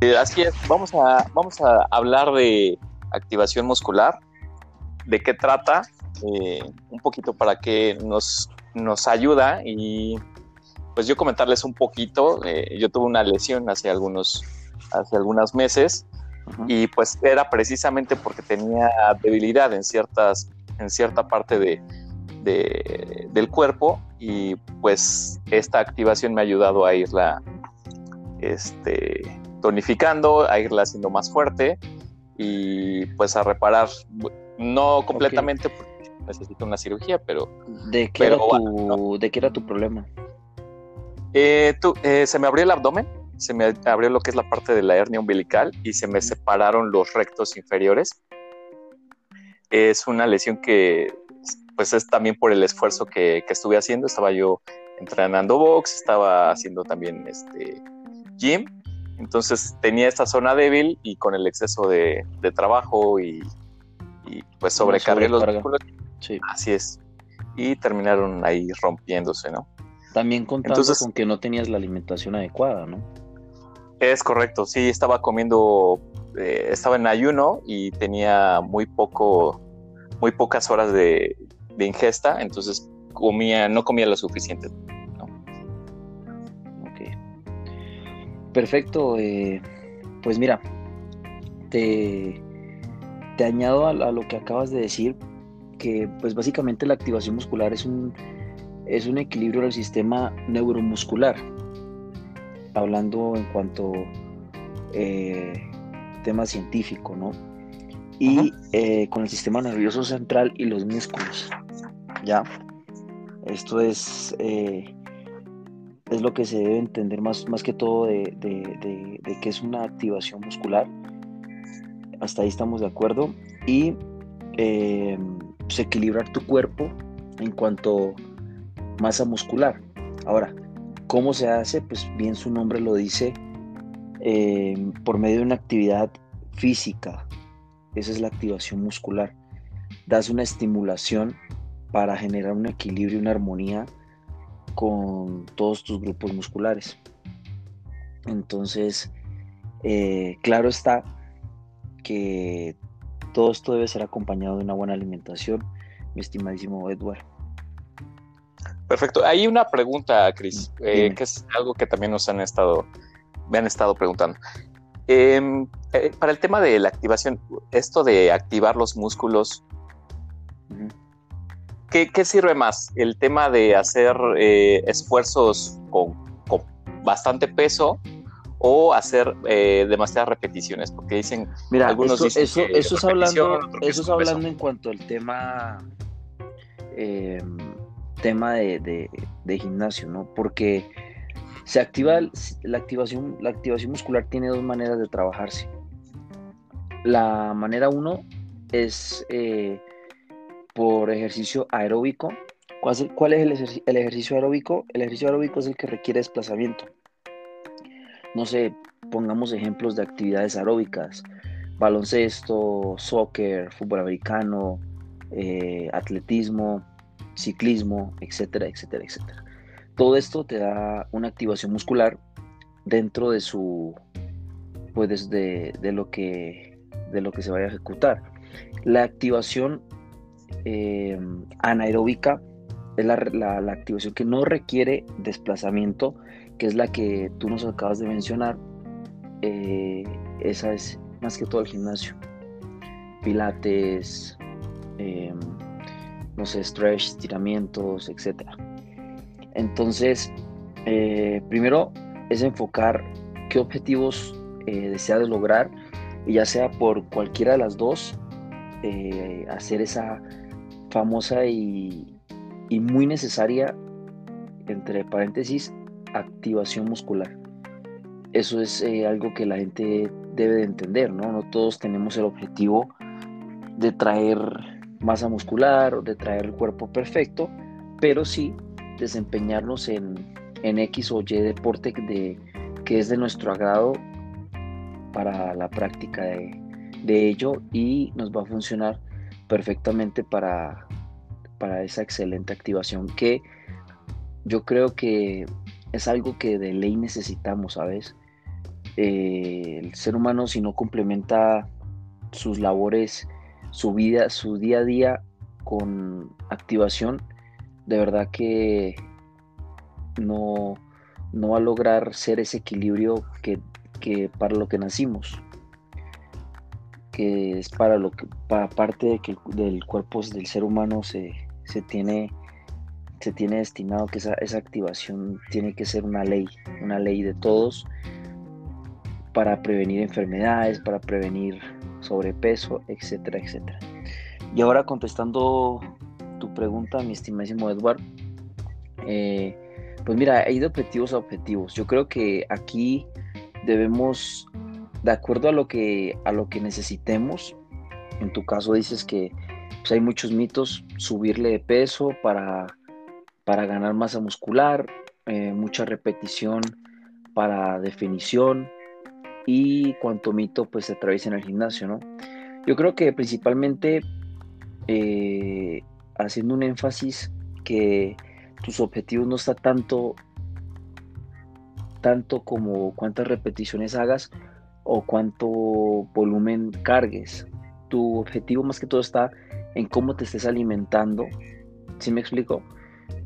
Eh, así es, vamos a, vamos a hablar de activación muscular, de qué trata, eh, un poquito para qué nos, nos ayuda y pues yo comentarles un poquito, eh, yo tuve una lesión hace algunos, hace algunos meses y pues era precisamente porque tenía debilidad en ciertas, en cierta parte de, del cuerpo y pues esta activación me ha ayudado a irla este, tonificando, a irla haciendo más fuerte y pues a reparar, no completamente porque necesito una cirugía, pero... ¿De qué, era, tu, ¿de qué era tu problema? Eh, eh, se me abrió el abdomen, se me abrió lo que es la parte de la hernia umbilical y se me separaron los rectos inferiores. Es una lesión que pues es también por el esfuerzo que, que estuve haciendo. Estaba yo entrenando box, estaba haciendo también este gym entonces tenía esta zona débil y con el exceso de, trabajo y, pues sobrecargué los músculos. Sí. Así es. Y terminaron ahí rompiéndose, ¿no? También contando con que no tenías la alimentación adecuada, ¿no? Es correcto, sí, estaba comiendo, eh, estaba en ayuno y tenía muy poco, muy pocas horas de, de ingesta, entonces comía, no comía lo suficiente. Perfecto, eh, pues mira, te, te añado a, lo que acabas de decir, que pues básicamente la activación muscular es un, es un equilibrio del sistema neuromuscular, hablando en cuanto eh, tema científico, ¿no? Y eh, con el sistema nervioso central y los músculos, ¿ya? Esto es es lo que se debe entender más, más que todo de, de, que es una activación muscular. Hasta ahí estamos de acuerdo. Y eh, pues, equilibrar tu cuerpo en cuanto masa muscular. Ahora, ¿cómo se hace? Pues bien su nombre lo dice, eh, por medio de una actividad física. Esa es la activación muscular. Das una estimulación para generar un equilibrio, una armonía con todos tus grupos musculares. Entonces, eh, claro está que todo esto debe ser acompañado de una buena alimentación, mi estimadísimo Edward. Perfecto. Hay una pregunta, Cris, eh, que es algo que también nos han estado, me han estado preguntando. Em, eh, para el tema de la activación, esto de activar los músculos, ¿qué, sirve más? ¿El tema de hacer eh, esfuerzos con, bastante peso o hacer eh, demasiadas repeticiones? Porque dicen, Mira, algunos dicen eso, eso es hablando, eso es hablando en cuanto al tema, em, tema de, gimnasio, ¿no? Porque se activa la activación, la activación muscular tiene dos maneras de trabajarse. La manera uno es eh, por ejercicio aeróbico. ¿Cuál es el, ejercicio aeróbico? El ejercicio aeróbico es el que requiere desplazamiento. No sé, pongamos ejemplos de actividades aeróbicas. Baloncesto, soccer, fútbol americano, eh, atletismo, ciclismo, etcétera, etcétera, etcétera. Todo esto te da una activación muscular dentro de su, pues de, lo que, de lo que se vaya a ejecutar. La activación eh, anaeróbica es la, activación que no requiere desplazamiento, que es la que tú nos acabas de mencionar. Eh, esa es más que todo el gimnasio. Pilates, eh, no sé, stretch, estiramientos, etc. Entonces, primero es enfocar qué objetivos deseas lograr, y ya sea por cualquiera de las dos, hacer esa famosa y, muy necesaria, entre paréntesis, activación muscular. Eso es eh, algo que la gente debe de entender, ¿no? No todos tenemos el objetivo de traer masa muscular o de traer el cuerpo perfecto, pero sí desempeñarnos en, en X o Y deporte de, que es de nuestro agrado para la práctica de, de ello y nos va a funcionar perfectamente para, para esa excelente activación que yo creo que es algo que de ley necesitamos, ¿sabes? eh, el ser humano si no complementa sus labores, su vida, su día a día con activación, de verdad que no, no va a lograr ser ese equilibrio que, para lo que nacimos que es para lo que para parte de que del cuerpo del ser humano se, se tiene se tiene destinado que esa, esa, activación tiene que ser una ley, una ley de todos para prevenir enfermedades, para prevenir sobrepeso, etcétera, etcétera. Y ahora contestando tu pregunta, mi estimadísimo Edward, eh, pues mira, hay de objetivos a objetivos. Yo creo que aquí debemos, de acuerdo a lo que, a lo que necesitemos, en tu caso dices que pues, hay muchos mitos, subirle de peso para para ganar masa muscular, eh, mucha repetición para definición y cuanto mito pues se atraviesa en el gimnasio, ¿no? Yo creo que principalmente eh, haciendo un énfasis que tus objetivos no está tanto tanto como cuántas repeticiones hagas o cuánto volumen cargues. Tu objetivo más que todo está en cómo te estés alimentando. ¿Sí me explico?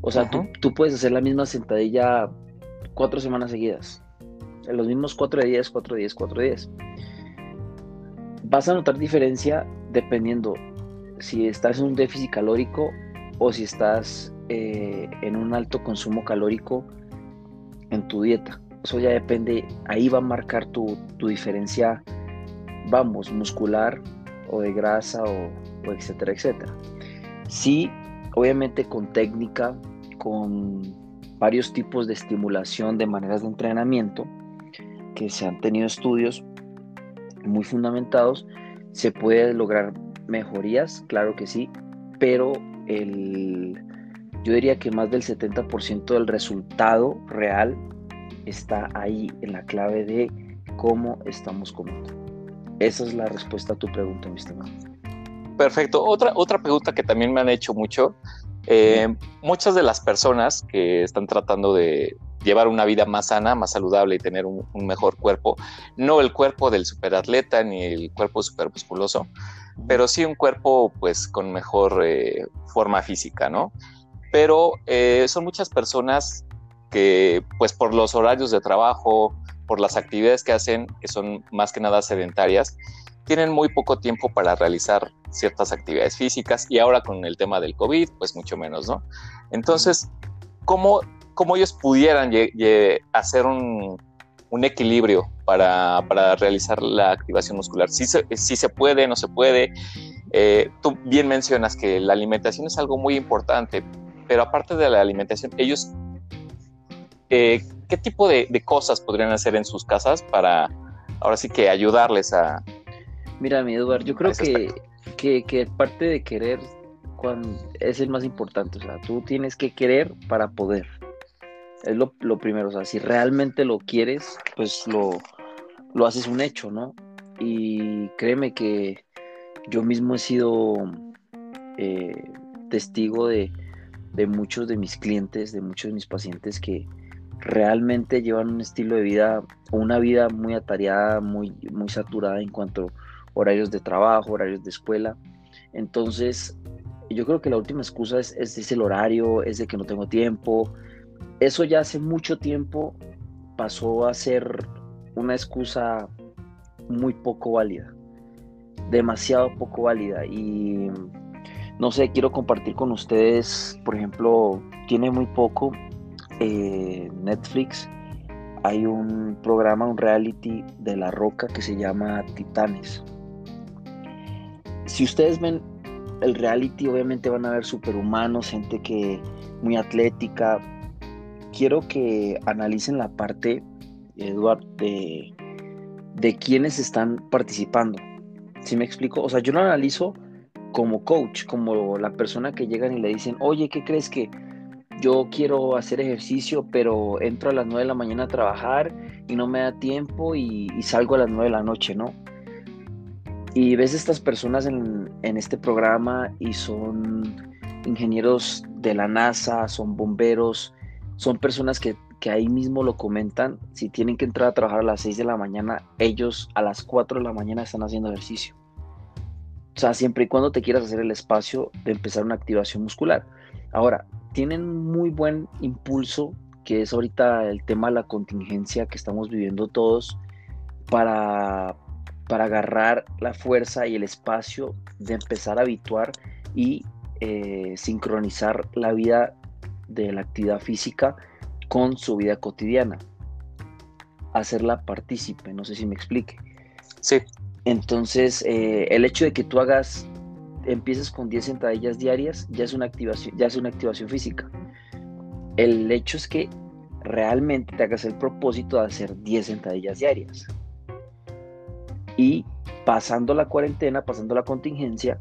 O sea, tú, puedes hacer la misma sentadilla cuatro semanas seguidas. En los mismos cuatro días, cuatro días, cuatro días. Vas a notar diferencia dependiendo si estás en un déficit calórico o si estás eh, en un alto consumo calórico en tu dieta. Eso ya depende, ahí va a marcar tu, diferencia, vamos, muscular o de grasa o, o etcétera, etcétera. Sí, obviamente con técnica, con varios tipos de estimulación de maneras de entrenamiento que se han tenido estudios muy fundamentados, se puede lograr mejorías, claro que sí, pero el, yo diría que más del 70% del resultado real está ahí en la clave de cómo estamos comiendo. Esa es la respuesta a tu pregunta, mi estimado. Perfecto. Otra, otra pregunta que también me han hecho mucho eh, muchas de las personas que están tratando de llevar una vida más sana, más saludable y tener un, mejor cuerpo, no el cuerpo del superatleta ni el cuerpo supermusculoso, pero sí un cuerpo pues con mejor eh, forma física, ¿no? Pero eh, son muchas personas que pues por los horarios de trabajo, por las actividades que hacen, que son más que nada sedentarias, tienen muy poco tiempo para realizar ciertas actividades físicas y ahora con el tema del COVID, pues mucho menos, ¿no? Entonces, ¿cómo, cómo ellos pudieran hacer un, equilibrio para, para, realizar la activación muscular? Si se, si se puede, no se puede. Eh, tú bien mencionas que la alimentación es algo muy importante, pero aparte de la alimentación, ellos, eh, ¿qué tipo de, de cosas podrían hacer en sus casas para ahora sí que ayudarles a, Mira, mi Eduardo, yo creo que, que, parte de querer es el más importante. O sea, tú tienes que querer para poder. Es lo, primero. O sea, si realmente lo quieres, pues lo, lo haces un hecho, ¿no? Y créeme que yo mismo he sido eh, testigo de, de muchos de mis clientes, de muchos de mis pacientes que realmente llevan un estilo de vida, una vida muy atareada, muy, muy saturada en cuanto horarios de trabajo, horarios de escuela. Entonces, yo creo que la última excusa es, el horario, es de que no tengo tiempo. Eso ya hace mucho tiempo pasó a ser una excusa muy poco válida, demasiado poco válida. Y no sé, quiero compartir con ustedes, por ejemplo, tiene muy poco Netflix, hay un programa, un reality de La Roca que se llama Titanes si ustedes ven el reality, obviamente van a ver superhumanos, gente que muy atlética. Quiero que analicen la parte, Eduard, de, de quiénes están participando. ¿Sí me explico? O sea, yo lo analizo como coach, como la persona que llegan y le dicen, oye, ¿qué crees que yo quiero hacer ejercicio, pero entro a las 9 de la mañana a trabajar y no me da tiempo y, salgo a las 9 de la noche, ¿no? Y ves estas personas en, este programa y son ingenieros de la NASA, son bomberos, son personas que, ahí mismo lo comentan, si tienen que entrar a trabajar a las 6 de la mañana, ellos a las 4 de la mañana están haciendo ejercicio. O sea, siempre y cuando te quieras hacer el espacio de empezar una activación muscular. Ahora, tienen muy buen impulso, que es ahorita el tema de la contingencia que estamos viviendo todos, para, para agarrar la fuerza y el espacio de empezar a habituar y eh, sincronizar la vida de la actividad física con su vida cotidiana. Hacerla partícipe, no sé si me explique. Sí. Entonces, eh, el hecho de que tú hagas, empieces con 10 sentadillas diarias, ya es una activación, ya es una activación física. El hecho es que realmente te hagas el propósito de hacer 10 sentadillas diarias. Y pasando la cuarentena, pasando la contingencia,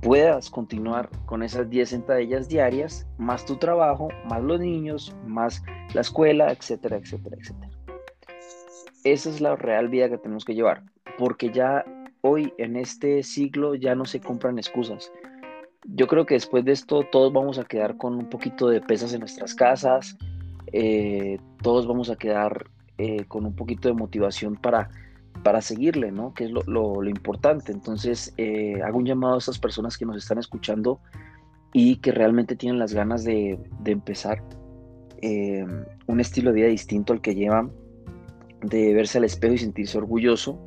puedas continuar con esas 10 sentadillas diarias, más tu trabajo, más los niños, más la escuela, etcétera, etcétera, etcétera. Esa es la real vida que tenemos que llevar, porque ya hoy en este siglo ya no se compran excusas. Yo creo que después de esto todos vamos a quedar con un poquito de pesas en nuestras casas, eh, todos vamos a quedar eh, con un poquito de motivación para para seguirle, ¿no? Que es lo, importante. Entonces, eh, hago un llamado a esas personas que nos están escuchando y que realmente tienen las ganas de, empezar eh, un estilo de vida distinto al que llevan, de verse al espejo y sentirse orgulloso,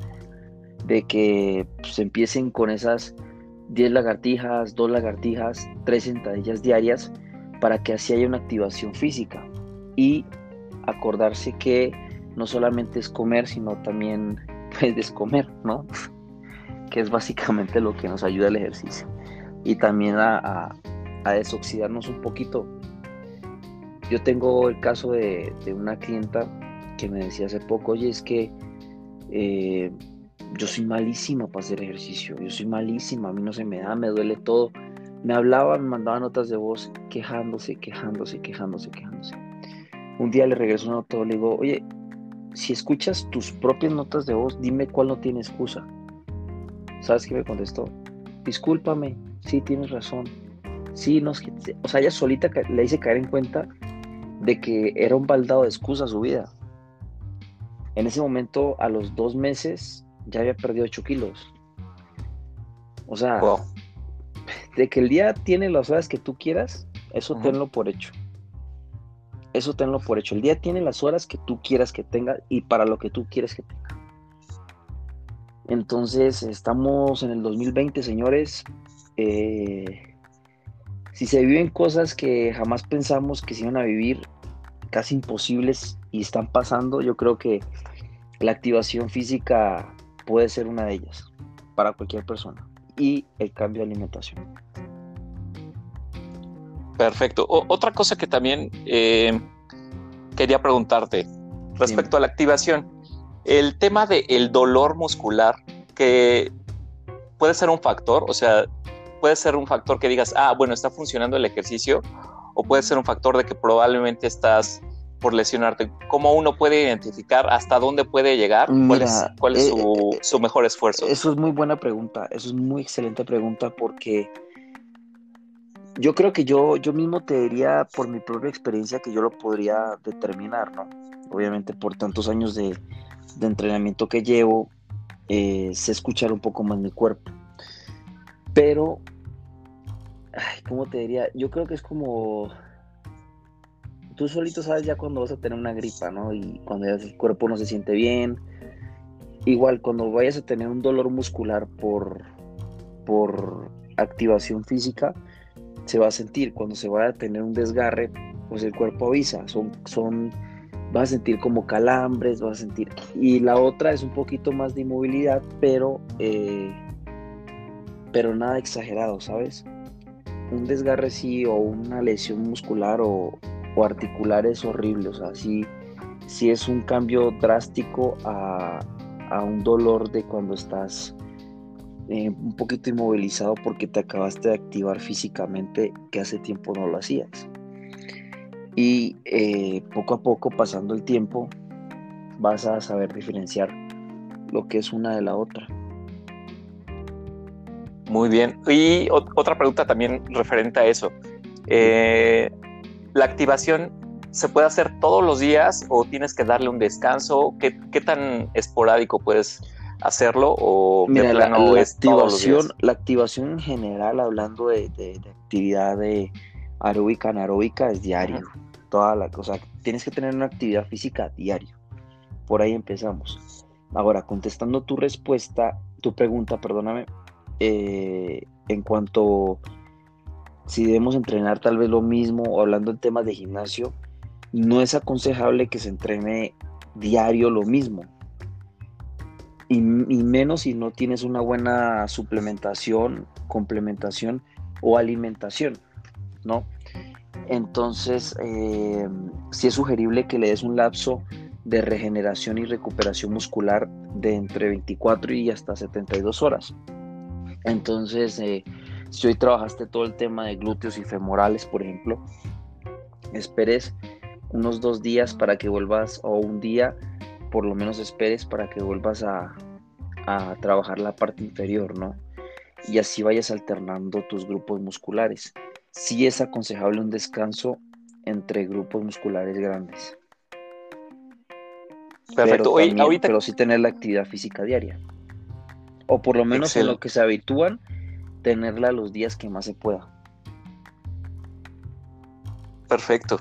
de que pues, empiecen con esas 10 lagartijas, 2 lagartijas, 3 sentadillas diarias, para que así haya una activación física. Y acordarse que no solamente es comer, sino también pues descomer, ¿no? que es básicamente lo que nos ayuda el ejercicio. Y también a, desoxidarnos un poquito. Yo tengo el caso de, una clienta que me decía hace poco, oye, es que eh, yo soy malísima para hacer ejercicio, yo soy malísima, a mí no se me da, me duele todo. Me hablaba, me mandaba notas de voz quejándose, quejándose, quejándose, quejándose. Un día le regreso una nota, le digo, oye, si escuchas tus propias notas de voz, dime cuál no tiene excusa. ¿Sabes qué me contestó? Discúlpame, sí tienes razón. Sí, no, o sea, ella solita le hice caer en cuenta de que era un baldado de excusas su vida. En ese momento, a los dos meses, ya había perdido 8 kilos. O sea, de que el día tiene las horas que tú quieras, eso tenlo por hecho. Eso tenlo por hecho. El día tiene las horas que tú quieras que tenga y para lo que tú quieres que tenga. Entonces, estamos en el 2020, señores. Eh, si se viven cosas que jamás pensamos que se iban a vivir, casi imposibles y están pasando, yo creo que la activación física puede ser una de ellas para cualquier persona. Y el cambio de alimentación. Perfecto. otra cosa que también eh, quería preguntarte respecto a la activación, el tema del dolor muscular, que puede ser un factor, o sea, puede ser un factor que digas, ah, bueno, está funcionando el ejercicio, o puede ser un factor de que probablemente estás por lesionarte. ¿Cómo uno puede identificar hasta dónde puede llegar? ¿Cuál es, su, eh, su, mejor esfuerzo? Eso es muy buena pregunta, eso es muy excelente pregunta porque yo creo que yo, yo mismo te diría por mi propia experiencia que yo lo podría determinar, ¿no? Obviamente por tantos años de, entrenamiento que llevo, eh, sé escuchar un poco más mi cuerpo. Pero, ay, ¿cómo te diría? Yo creo que es como... Tú solito sabes ya cuando vas a tener una gripa, ¿no? Y cuando ya el cuerpo no se siente bien. Igual, cuando vayas a tener un dolor muscular por, por activación física, se va a sentir cuando se va a tener un desgarre, pues el cuerpo avisa, son, son, vas a sentir como calambres, vas a sentir, y la otra es un poquito más de inmovilidad, pero, eh, pero nada exagerado, ¿sabes? Un desgarre sí o una lesión muscular o, articular es horrible, o sea, es un cambio drástico a, a un dolor de cuando estás eh, un poquito inmovilizado porque te acabaste de activar físicamente que hace tiempo no lo hacías. Y eh, poco a poco, pasando el tiempo, vas a saber diferenciar lo que es una de la otra. Muy bien. Y otra pregunta también referente a eso. Eh, la activación se puede hacer todos los días o tienes que darle un descanso? ¿Qué, qué tan esporádico puedes hacerlo o Mira, la, activación, la activación en general, hablando de, actividad de aeróbica, anaeróbica, es diario. Toda la cosa, tienes que tener una actividad física diario. Por ahí empezamos. Ahora, contestando tu respuesta, tu pregunta, perdóname, eh, en cuanto si debemos entrenar tal vez lo mismo, hablando en temas de gimnasio, no es aconsejable que se entrene diario lo mismo. Y, menos si no tienes una buena suplementación, complementación o alimentación, ¿no? Entonces, eh, sí es sugerible que le des un lapso de regeneración y recuperación muscular de entre 24 y hasta 72 horas. Entonces, eh, si hoy trabajaste todo el tema de glúteos y femorales, por ejemplo, esperes unos dos días para que vuelvas, o un día, por lo menos esperes para que vuelvas a, trabajar la parte inferior, ¿no? Y así vayas alternando tus grupos musculares. Sí es aconsejable un descanso entre grupos musculares grandes. Perfecto. Pero, pero sí tener la actividad física diaria. O por lo menos en lo que se habitúan, tenerla los días que más se pueda. Perfecto.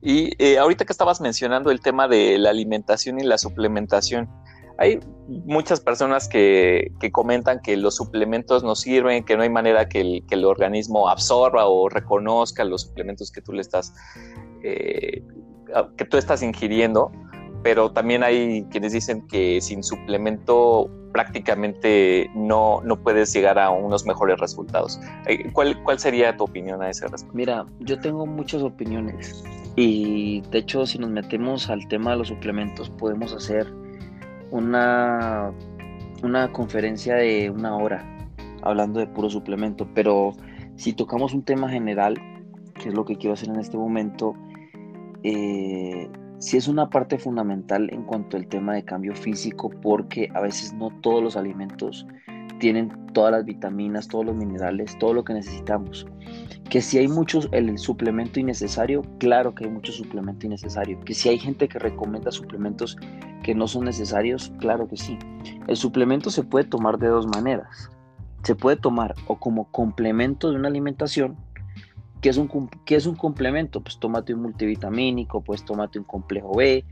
Y eh, ahorita que estabas mencionando el tema de la alimentación y la suplementación, hay muchas personas que, comentan que los suplementos no sirven, que no hay manera que el, organismo absorba o reconozca los suplementos que tú le estás, eh, que tú estás ingiriendo pero también hay quienes dicen que sin suplemento prácticamente no, no puedes llegar a unos mejores resultados. Eh, ¿Cuál, ¿Cuál sería tu opinión a ese respecto? Mira, yo tengo muchas opiniones y de hecho si nos metemos al tema de los suplementos podemos hacer una, una conferencia de una hora hablando de puro suplemento, pero si tocamos un tema general, que es lo que quiero hacer en este momento, eh, sí es una parte fundamental en cuanto al tema de cambio físico porque a veces no todos los alimentos tienen todas las vitaminas, todos los minerales, todo lo que necesitamos. Que si hay muchos, el suplemento innecesario, claro que hay mucho suplemento innecesario. Que si hay gente que recomienda suplementos que no son necesarios, claro que sí. El suplemento se puede tomar de dos maneras. Se puede tomar o como complemento de una alimentación, ¿Qué es, un, es un complemento? Pues tómate un multivitamínico, pues tómate un complejo B,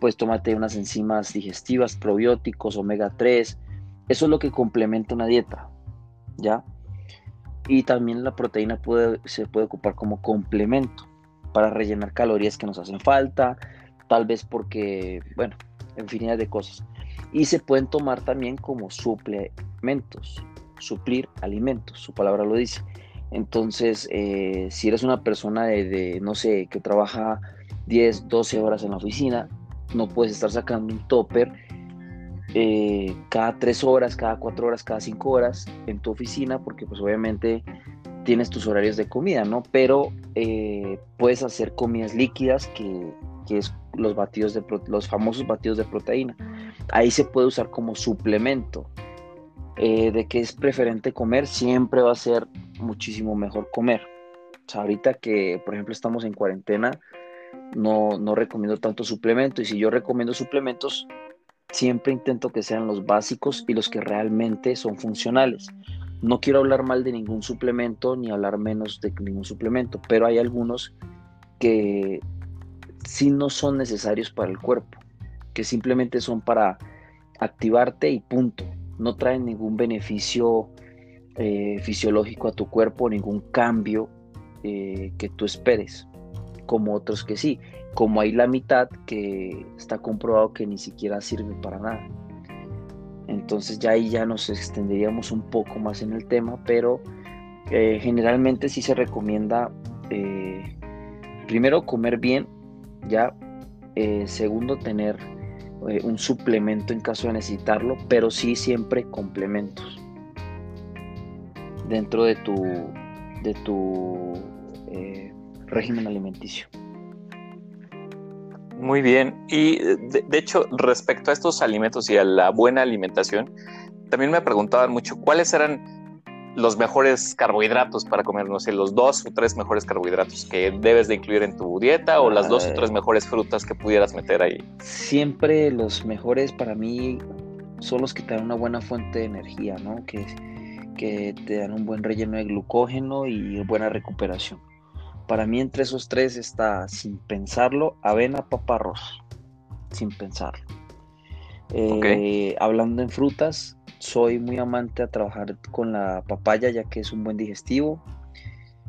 pues tómate unas enzimas digestivas, probióticos, omega 3. Eso es lo que complementa una dieta, ¿ya? Y también la proteína puede, se puede ocupar como complemento para rellenar calorías que nos hacen falta, tal vez porque, bueno, infinidad de cosas. Y se pueden tomar también como suplementos, suplir alimentos, su palabra lo dice. Entonces, eh, si eres una persona de, no sé, que trabaja 10, 12 horas en la oficina, no puedes estar sacando un topper eh, cada 3 horas, cada 4 horas, cada 5 horas en tu oficina, porque pues obviamente tienes tus horarios de comida, ¿no? Pero eh, puedes hacer comidas líquidas, que, que es los, batidos de, los famosos batidos de proteína. Ahí se puede usar como suplemento. De que es preferente comer, siempre va a ser muchísimo mejor comer. O sea, ahorita que, por ejemplo, estamos en cuarentena, no, no recomiendo tanto suplemento. Y si yo recomiendo suplementos, siempre intento que sean los básicos y los que realmente son funcionales. No quiero hablar mal de ningún suplemento ni hablar menos de ningún suplemento, pero hay algunos que sí no son necesarios para el cuerpo, que simplemente son para activarte y punto. No traen ningún beneficio eh, fisiológico a tu cuerpo, ningún cambio eh, que tú esperes, como otros que sí, como hay la mitad que está comprobado que ni siquiera sirve para nada. Entonces ya ahí ya nos extenderíamos un poco más en el tema, pero eh, generalmente sí se recomienda primero comer bien, ya segundo tener un suplemento en caso de necesitarlo, pero sí siempre complementos dentro de tu, de tu eh, régimen alimenticio. Muy bien. Y de, hecho, respecto a estos alimentos y a la buena alimentación, también me preguntaban mucho cuáles eran los mejores carbohidratos para comer, no sé, los dos o tres mejores carbohidratos que debes de incluir en tu dieta o las dos o tres mejores frutas que pudieras meter ahí. Siempre los mejores para mí son los que te dan una buena fuente de energía, ¿no? Que, que te dan un buen relleno de glucógeno y buena recuperación. Para mí entre esos tres está, sin pensarlo, avena, papa, arroz. Sin pensarlo. Eh, hablando en frutas, soy muy amante a trabajar con la papaya ya que es un buen digestivo.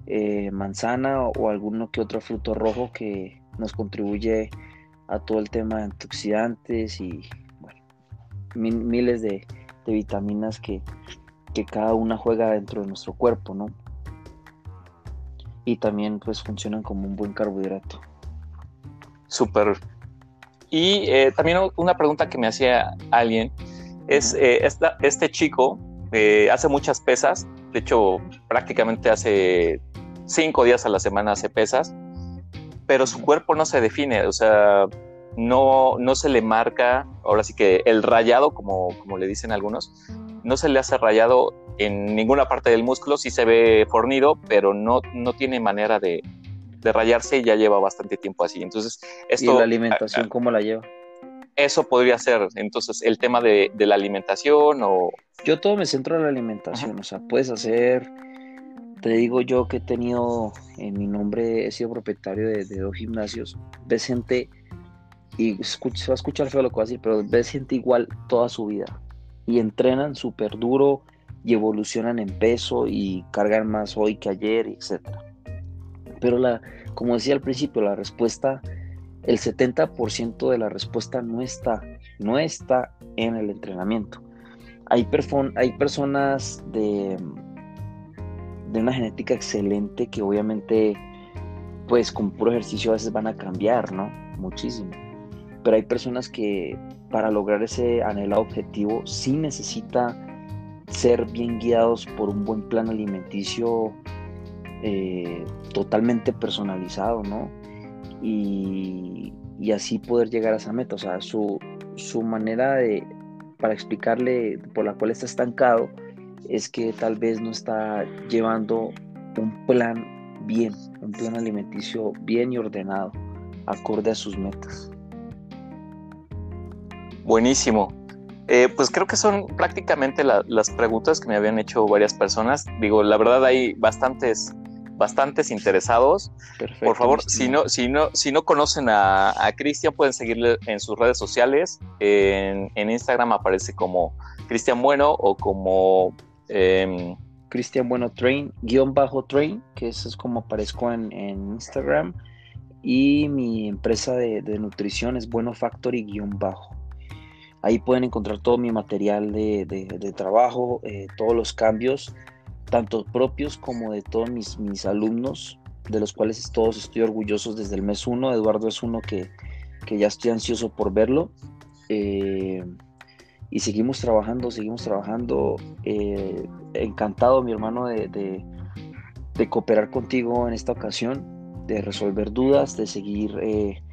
Eh, manzana o alguno que otro fruto rojo que nos contribuye a todo el tema de antioxidantes y miles de, vitaminas que, que, cada una juega dentro de nuestro cuerpo, ¿no? Y también pues funcionan como un buen carbohidrato. Súper y eh, también una pregunta que me hacía alguien es, eh, este chico eh, hace muchas pesas, de hecho prácticamente hace cinco días a la semana hace pesas, pero su cuerpo no se define, o sea, no, no se le marca, ahora sí que el rayado, como, como le dicen algunos, no se le hace rayado en ninguna parte del músculo, sí se ve fornido, pero no, no tiene manera de, de rayarse y ya lleva bastante tiempo así. Entonces, esto... ¿Y la alimentación cómo la lleva? Eso podría ser, entonces, el tema de, la alimentación o... Yo todo me centro en la alimentación, o sea, puedes hacer, te digo yo que he tenido en mi nombre, he sido propietario de, dos gimnasios, ves gente, y escucha, se va a escuchar feo lo que voy a decir, pero ves gente igual toda su vida, y entrenan súper duro, y evolucionan en peso, y cargan más hoy que ayer, etcétera. Pero la, como decía al principio, la respuesta, el 70% de la respuesta no está, no está en el entrenamiento. Hay, personas de, de una genética excelente que obviamente, pues con puro ejercicio a veces van a cambiar, ¿no? Muchísimo. Pero hay personas que para lograr ese anhelado objetivo sí necesita ser bien guiados por un buen plan alimenticio eh, totalmente personalizado, ¿no? Y, así poder llegar a esa meta. O sea, su, manera de, para explicarle por la cual está estancado, es que tal vez no está llevando un plan bien, un plan alimenticio bien y ordenado, acorde a sus metas. Buenísimo. Eh, pues creo que son prácticamente las preguntas que me habían hecho varias personas. Digo, la verdad hay bastantes bastantes interesados. Por favor, si no, si no, si no conocen a, Cristian, pueden seguirle en sus redes sociales. En, Instagram aparece como Cristian Bueno o como eh, Cristian Bueno Train, guion bajo train, que eso es como aparezco en, Instagram. Y mi empresa de, nutrición es Bueno Factory guion bajo. Ahí pueden encontrar todo mi material de, trabajo, eh, todos los cambios tanto propios como de todos mis, mis alumnos, de los cuales todos estoy orgulloso desde el mes uno. Eduardo es uno que, ya estoy ansioso por verlo. Eh, y seguimos trabajando, seguimos trabajando. Eh, encantado, mi hermano, de, de, cooperar contigo en esta ocasión, de resolver dudas, de seguir eh,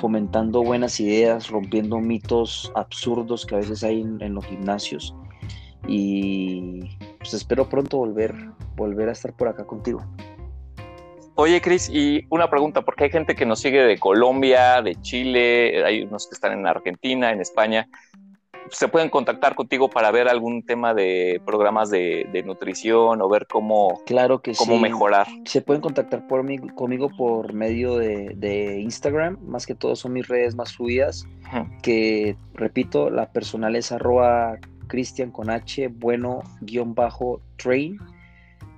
fomentando buenas ideas, rompiendo mitos absurdos que a veces hay en los gimnasios. Y pues espero pronto volver, volver a estar por acá contigo. Oye, Cris, y una pregunta, porque hay gente que nos sigue de Colombia, de Chile, hay unos que están en Argentina, en España. ¿Se pueden contactar contigo para ver algún tema de programas de, nutrición o ver cómo, claro que cómo mejorar? Se pueden contactar por mí, conmigo por medio de, Instagram, más que todo son mis redes más fluidas, que repito, la personal es arroba Cristian con H, bueno, guion bajo, train,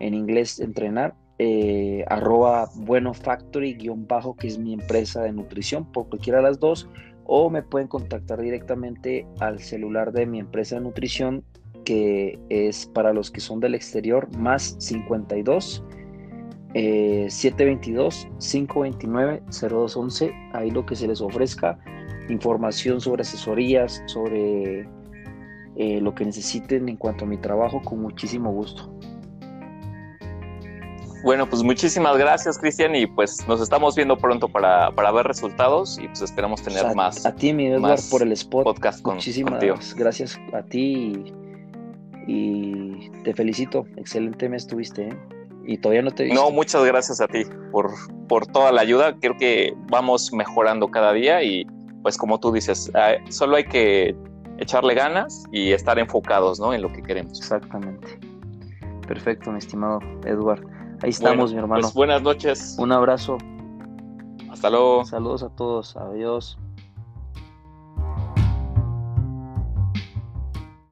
en inglés entrenar, eh, arroba bueno factory, guion bajo, que es mi empresa de nutrición, por cualquiera de las dos, o me pueden contactar directamente al celular de mi empresa de nutrición, que es para los que son del exterior, más 52. 722-529-0211, eh, ahí lo que se les ofrezca, información sobre asesorías, sobre eh, lo que necesiten en cuanto a mi trabajo con muchísimo gusto. Bueno, pues muchísimas gracias, Cristian, y pues nos estamos viendo pronto para, ver resultados y pues esperamos tener más. A ti, mi Edward, por el spot. Podcast con, muchísimas gracias a ti y te felicito, excelente mes tuviste, ¿eh? Y todavía no te he No, muchas gracias a ti por, por toda la ayuda. Creo que vamos mejorando cada día y pues como tú dices, solo hay que echarle ganas y estar enfocados ¿no? en lo que queremos. Exactamente. Perfecto, mi estimado Edward. Ahí estamos, mi hermano. Pues buenas noches. Un abrazo. Hasta luego. Saludos a todos. Adiós.